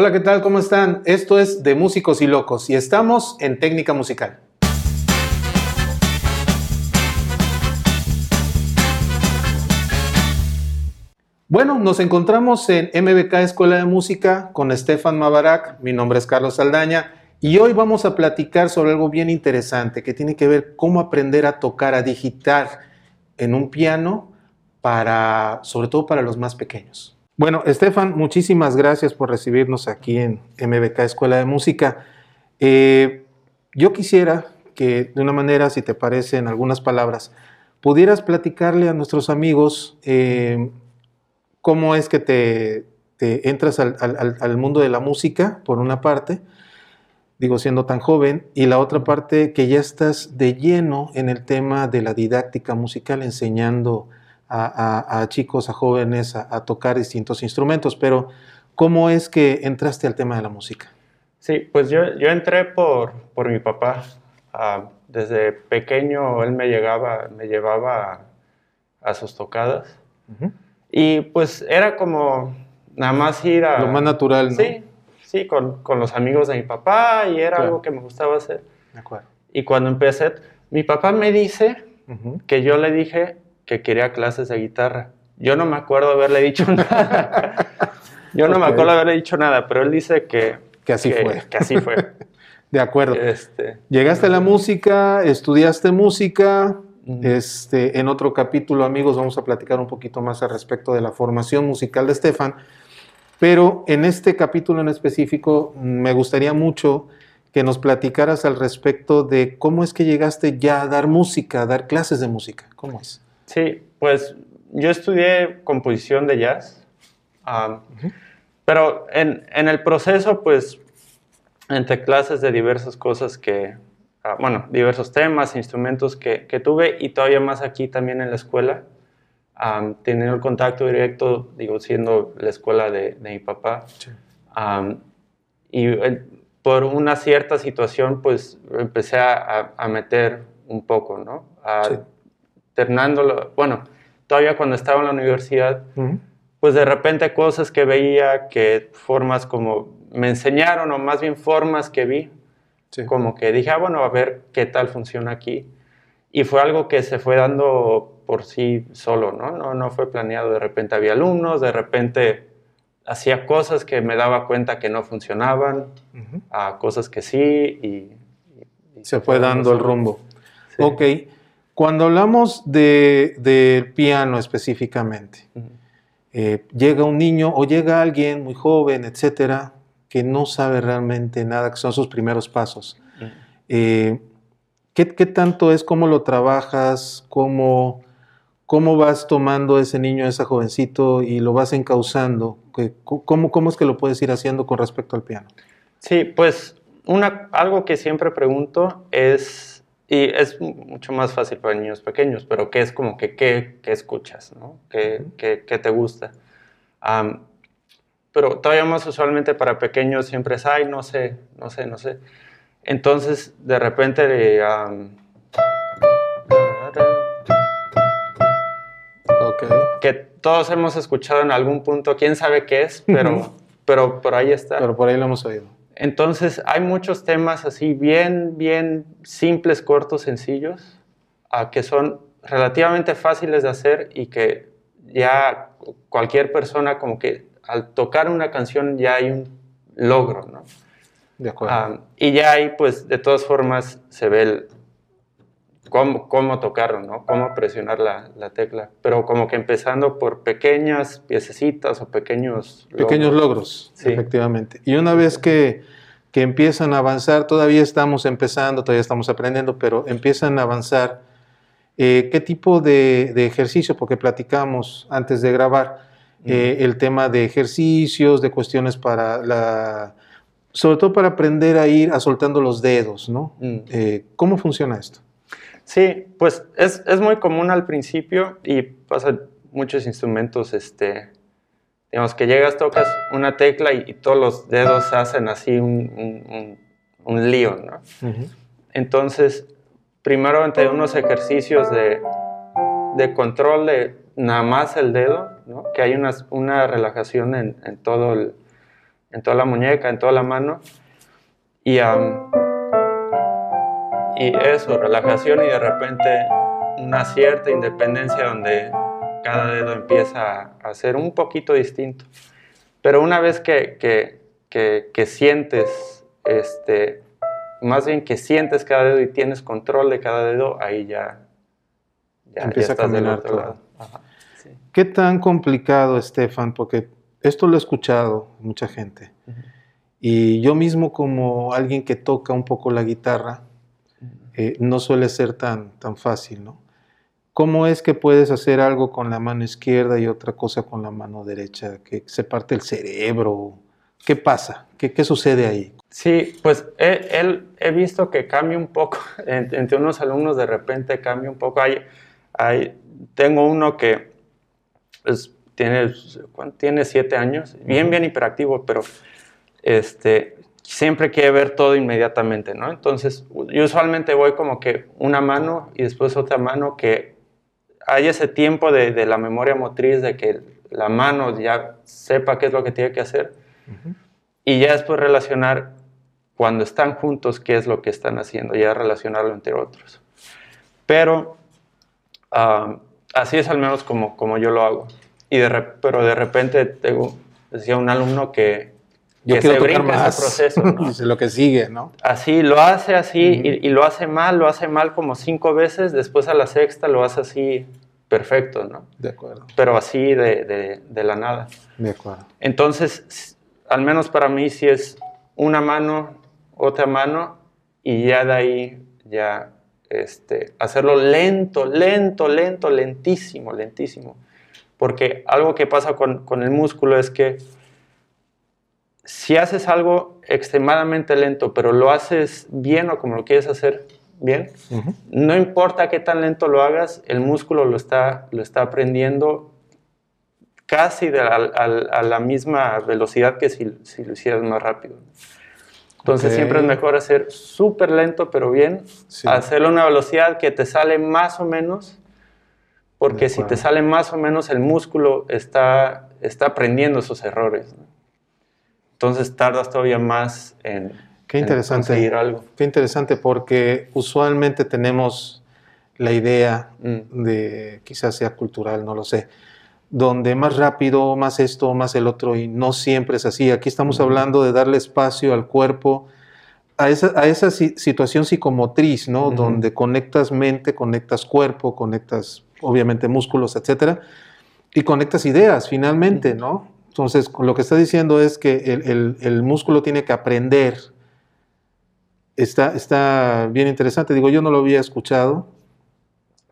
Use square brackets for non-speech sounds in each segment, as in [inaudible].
Hola, ¿qué tal? ¿Cómo están? Esto es de Músicos y Locos y estamos en Técnica Musical. Bueno, nos encontramos en MBK Escuela de Música con Estefan Mabarak, mi nombre es Carlos Saldaña y hoy vamos a platicar sobre algo bien interesante que tiene que ver cómo aprender a tocar, a digitar en un piano para, sobre todo para los más pequeños. Bueno, Estefan, muchísimas gracias por recibirnos aquí en MBK Escuela de Música. Eh, yo quisiera que de una manera, si te parece, en algunas palabras, pudieras platicarle a nuestros amigos eh, cómo es que te, entras al, mundo de la música, por una parte, digo, siendo tan joven, y la otra parte que ya estás de lleno en el tema de la didáctica musical, enseñando a, chicos, a jóvenes a, tocar distintos instrumentos, pero ¿cómo es que entraste al tema de la música? Sí, pues yo, yo entré por, por mi papá. Ah, desde pequeño él me, llegaba, me llevaba a, sus tocadas. Y pues era como nada más ir a... Lo más natural, ¿no? Sí, sí, con, con los amigos de mi papá y era algo que me gustaba hacer. De acuerdo. Y cuando empecé, mi papá me dice que yo le dije, que quería clases de guitarra. Yo no me acuerdo haberle dicho nada. [laughs] Yo no me acuerdo haberle dicho nada, pero él dice que... Que así fue. Que así fue. [laughs] de acuerdo. Este, Llegaste a la música, estudiaste música. Este, en otro capítulo, amigos, vamos a platicar un poquito más al respecto de la formación musical de Estefan. Pero en este capítulo en específico, me gustaría mucho que nos platicaras al respecto de cómo es que llegaste ya a dar música, a dar clases de música. ¿Cómo es? Sí, pues yo estudié composición de jazz, pero en, el proceso, pues, entre clases de diversas cosas que, ah, bueno, diversos temas, instrumentos que, tuve y todavía más aquí también en la escuela, teniendo el contacto directo, digo, siendo la escuela de, mi papá. y por una cierta situación, pues empecé a, meter un poco, ¿no? Bueno, todavía cuando estaba en la universidad, pues de repente cosas que veía, que formas como me enseñaron, o más bien formas que vi, como que dije, ah, bueno, a ver qué tal funciona aquí. Y fue algo que se fue dando por sí solo, ¿no? No, no fue planeado. De repente había alumnos, de repente hacía cosas que me daba cuenta que no funcionaban, a cosas que sí, y, se fue dando el rumbo. Ok. Cuando hablamos de, piano específicamente, eh, llega un niño o llega alguien muy joven, etcétera, que no sabe realmente nada, que son sus primeros pasos. Eh, ¿qué, tanto es cómo lo trabajas, cómo, cómo vas tomando ese niño, ese jovencito y lo vas encauzando? ¿Cómo, ¿Cómo es que lo puedes ir haciendo con respecto al piano? Sí, pues una, algo que siempre pregunto es y es mucho más fácil para niños pequeños, pero ¿qué es como que qué, escuchas? ¿no? ¿Qué, te gusta? pero todavía más usualmente para pequeños siempre es, ay, no sé, no sé, no sé. Entonces, de repente, que todos hemos escuchado en algún punto, quién sabe qué es, pero, pero por ahí está. Pero por ahí lo hemos oído. Entonces, hay muchos temas así bien, bien simples, cortos, sencillos, que son relativamente fáciles de hacer y que ya cualquier persona como que al tocar una canción ya hay un logro, ¿no? De acuerdo. Ah, y ya ahí, pues, de todas formas, se ve el, cómo, cómo tocarlo, ¿no? Cómo presionar la, la, tecla. Pero como que empezando por pequeñas piececitas o pequeños logros. Pequeños logros, efectivamente. Y una vez que, que, empiezan a avanzar, todavía estamos empezando, todavía estamos aprendiendo, pero empiezan a avanzar, eh, ¿qué tipo de, de, ejercicio? Porque platicamos antes de grabar eh, el tema de ejercicios, de cuestiones para la... Sobre todo para aprender a ir a soltando los dedos, ¿no? Mm. Eh, ¿Cómo funciona esto? Sí, pues es, es, muy común al principio y pasa muchos instrumentos, este, digamos que llegas, tocas una tecla y, todos los dedos hacen así un, un, lío, ¿no? Entonces, primero entre unos ejercicios de, de, control de nada más el dedo, ¿no? Que hay una, una relajación en, en todo el, en toda la muñeca, en toda la mano. Y, y eso, relajación y de repente una cierta independencia donde cada dedo empieza a ser un poquito distinto. Pero una vez que, que, que, sientes, este, más bien que sientes cada dedo y tienes control de cada dedo, ahí ya, ya empieza a caminar todo. ¿Qué tan complicado, Estefan? Porque esto lo he escuchado mucha gente. Y yo mismo como alguien que toca un poco la guitarra, eh, no suele ser tan, tan fácil, ¿no? ¿Cómo es que puedes hacer algo con la mano izquierda y otra cosa con la mano derecha? ¿Que se parte el cerebro? ¿Qué pasa? ¿Qué, qué sucede ahí? Sí, pues he, he visto que cambia un poco, [laughs] entre unos alumnos de repente cambia un poco. Hay, hay, tengo uno que tiene, tiene siete años, bien, bien hiperactivo, pero este, siempre quiere ver todo inmediatamente, ¿no? Entonces, yo usualmente voy como que una mano y después otra mano que hay ese tiempo de, la memoria motriz, de que la mano ya sepa qué es lo que tiene que hacer, y ya después relacionar cuando están juntos qué es lo que están haciendo, ya relacionarlo entre otros. Pero ah, así es al menos como, como yo lo hago. Y de, pero de repente tengo, decía un alumno que, yo que quiero se brinca ese proceso. [laughs] ¿no? lo que sigue, ¿no? Así, lo hace así y, y, lo hace mal, lo hace mal como cinco veces, después a la sexta lo hace así perfecto, ¿no? De acuerdo. Pero así de, de, la nada. De acuerdo. Entonces, al menos para mí, si es una mano, otra mano, y ya de ahí, ya, este, hacerlo lento, lento, lento, lentísimo, lentísimo. Porque algo que pasa con, con el músculo es que si haces algo extremadamente lento, pero lo haces bien o como lo quieres hacer, bien. No importa qué tan lento lo hagas, el músculo lo está, lo está aprendiendo casi a, la misma velocidad que si, lo hicieras más rápido. Entonces siempre es mejor hacer súper lento pero bien, hacerlo a una velocidad que te sale más o menos, porque si te sale más o menos el músculo está, está aprendiendo esos errores. Entonces tardas todavía más en, Qué interesante. algo. Qué interesante porque usualmente tenemos la idea mm. de, quizás sea cultural, no lo sé, donde más rápido, más esto, más el otro, y no siempre es así. Aquí estamos hablando de darle espacio al cuerpo, a esa, a esa situación psicomotriz, ¿no? Donde conectas mente, conectas cuerpo, conectas obviamente músculos, etcétera, y conectas ideas finalmente, ¿no? Entonces, lo que está diciendo es que el, el músculo tiene que aprender está, está bien interesante. Digo, yo no lo había escuchado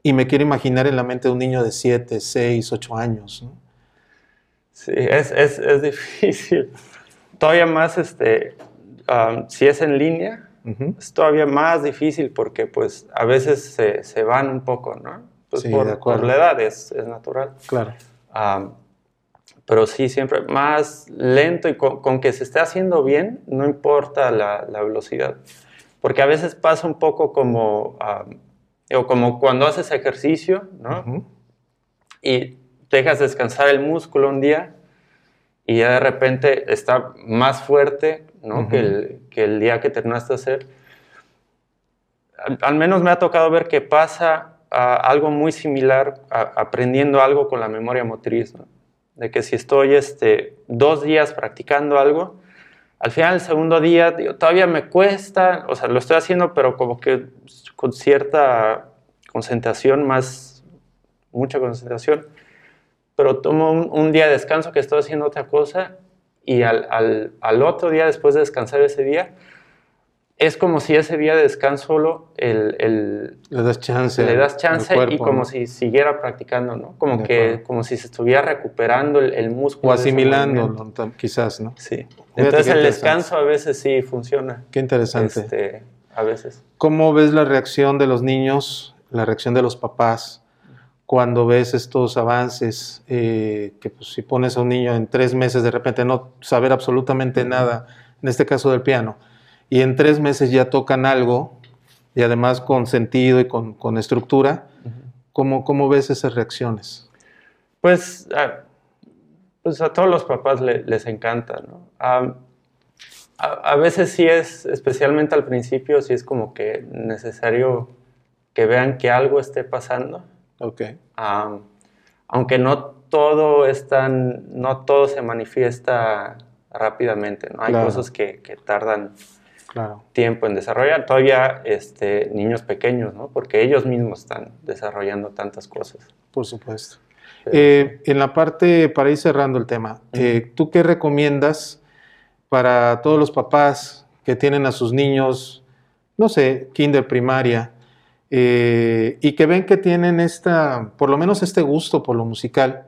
y me quiero imaginar en la mente de un niño de 7, 6, 8 años. Sí, es, es, es, difícil. Todavía más, este, um, si es en línea, es todavía más difícil porque pues a veces se, se van un poco, ¿no? Pues sí, por, por, la edad es, es natural. Claro. Um, pero sí, siempre más lento y con, con, que se esté haciendo bien, no importa la, la velocidad. Porque a veces pasa un poco como, o como cuando haces ejercicio, ¿no? Y dejas descansar el músculo un día y ya de repente está más fuerte, ¿no? que, el, que, el, día que terminaste de hacer. Al, menos me ha tocado ver que pasa algo muy similar aprendiendo algo con la memoria motriz, ¿no? De que si estoy este, dos días practicando algo, al final del segundo día, todavía me cuesta, o sea, lo estoy haciendo, pero como que con cierta concentración, más, mucha concentración, pero tomo un, día de descanso que estoy haciendo otra cosa y al, al, otro día, después de descansar ese día, es como si ese día de descanso el, el, le das chance, le das chance y como si siguiera practicando, ¿no? Como que como si se estuviera recuperando el, músculo. O asimilando, quizás, ¿no? Sí. Entonces el descanso a veces sí funciona. Qué interesante. Este, a veces. ¿Cómo ves la reacción de los niños, la reacción de los papás cuando ves estos avances? Eh, que pues, si pones a un niño en tres meses de repente no saber absolutamente nada, en este caso del piano y en tres meses ya tocan algo y además con sentido y con, con estructura, ¿cómo, ¿cómo, ves esas reacciones? Pues, a, pues a todos los papás les encanta, ¿no? a, veces sí es, especialmente al principio, sí es como que necesario que vean que algo esté pasando. Ok. aunque no todo es tan, no todo se manifiesta rápidamente, ¿no? Hay cosas que, que tardan claro. tiempo en desarrollar. Todavía este, niños pequeños, ¿no? Porque ellos mismos están desarrollando tantas cosas. Por supuesto. Eh, en la parte, para ir cerrando el tema, eh, ¿tú qué recomiendas para todos los papás que tienen a sus niños, no sé, kinder, primaria, eh, y que ven que tienen esta, por lo menos este gusto por lo musical,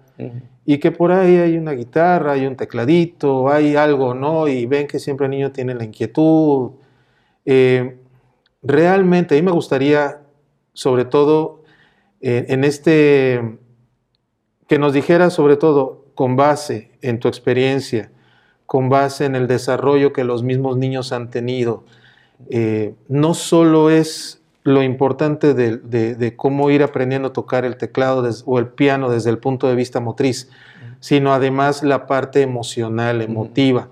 y que por ahí hay una guitarra, hay un tecladito, hay algo, ¿no? Y ven que siempre el niño tiene la inquietud. Eh, realmente, a mí me gustaría, sobre todo, en este, que nos dijera sobre todo, con base en tu experiencia, con base en el desarrollo que los mismos niños han tenido, eh, no solo es lo importante de, cómo ir aprendiendo a tocar el teclado o el piano desde el punto de vista motriz, sino además la parte emocional, emotiva.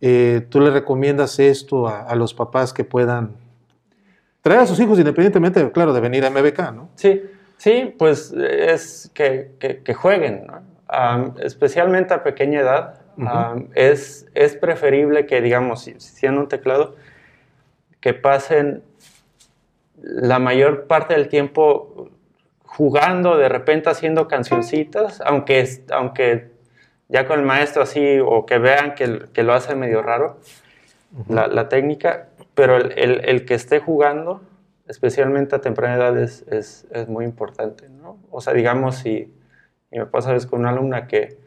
Eh, ¿Tú le recomiendas esto a, los papás que puedan traer a sus hijos independientemente, claro, de venir a MBK, ¿no? Sí, sí, pues es que, jueguen, especialmente a pequeña edad. es, es preferible que, digamos, si, si un teclado, que pasen la mayor parte del tiempo jugando, de repente haciendo cancioncitas, aunque, aunque ya con el maestro así, o que vean que, lo hace medio raro, la, técnica, pero el, que esté jugando, especialmente a temprana edad, es, muy importante, ¿no? O sea, digamos, si, y me pasa a veces con una alumna que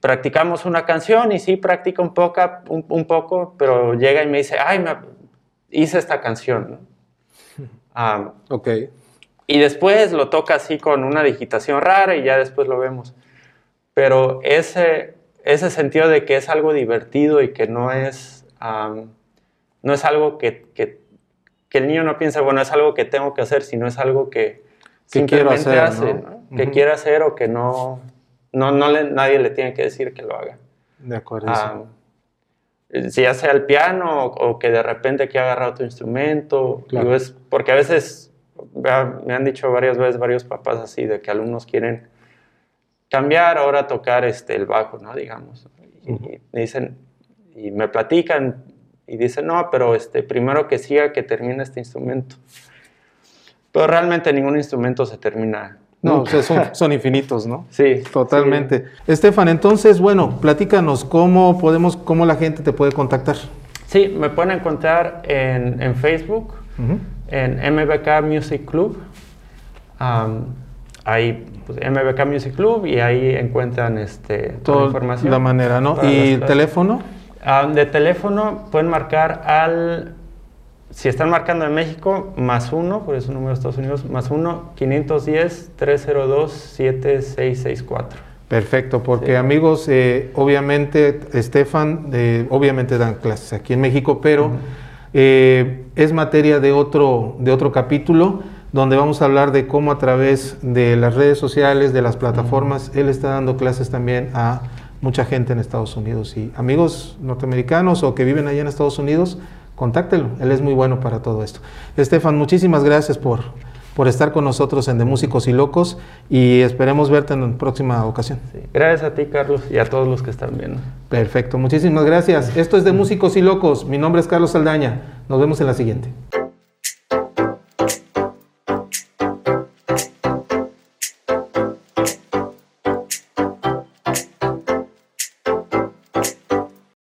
practicamos una canción y sí practica un poco, un, poco pero llega y me dice, ay, me hice esta canción, ¿no? Ok. Y después lo toca así con una digitación rara y ya después lo vemos. Pero ese, ese sentido de que es algo divertido y que no es, no es algo que, que, el niño no piensa, bueno, es algo que tengo que hacer, sino es algo que, simplemente hace, que quiere hacer o que no, no, no le, nadie le tiene que decir que lo haga. De acuerdo. Eh, si ya sea el piano o, que de repente que agarra otro instrumento. es porque a veces me han dicho varias veces varios papás así de que alumnos quieren cambiar ahora a tocar este, el bajo, ¿no? Digamos. Y, me dicen, y me platican y dicen, no, pero este, primero que siga que termine este instrumento. Pero realmente ningún instrumento se termina no, son, infinitos, ¿no? Sí. Totalmente. Estefan, entonces, bueno, platícanos, ¿cómo podemos, cómo la gente te puede contactar? Sí, me pueden encontrar en, Facebook, en MBK Music Club. ahí, pues, MBK Music Club, y ahí encuentran este, toda la información. La manera, ¿no? ¿Y el teléfono? de teléfono pueden marcar al si están marcando en México, más uno, por eso número de Estados Unidos, más uno, 510-302-7664. Perfecto, porque amigos, eh, obviamente, Estefan, eh, obviamente dan clases aquí en México, pero eh, es materia de otro, de otro capítulo donde vamos a hablar de cómo a través de las redes sociales, de las plataformas, él está dando clases también a mucha gente en Estados Unidos. Y amigos norteamericanos o que viven allá en Estados Unidos, contáctelo, él es muy bueno para todo esto. Estefan, muchísimas gracias por, por estar con nosotros en De Músicos y Locos y esperemos verte en próxima ocasión. Gracias a ti, Carlos, y a todos los que están viendo. Perfecto, muchísimas gracias. Esto es De Músicos y Locos, mi nombre es Carlos Saldaña, nos vemos en la siguiente.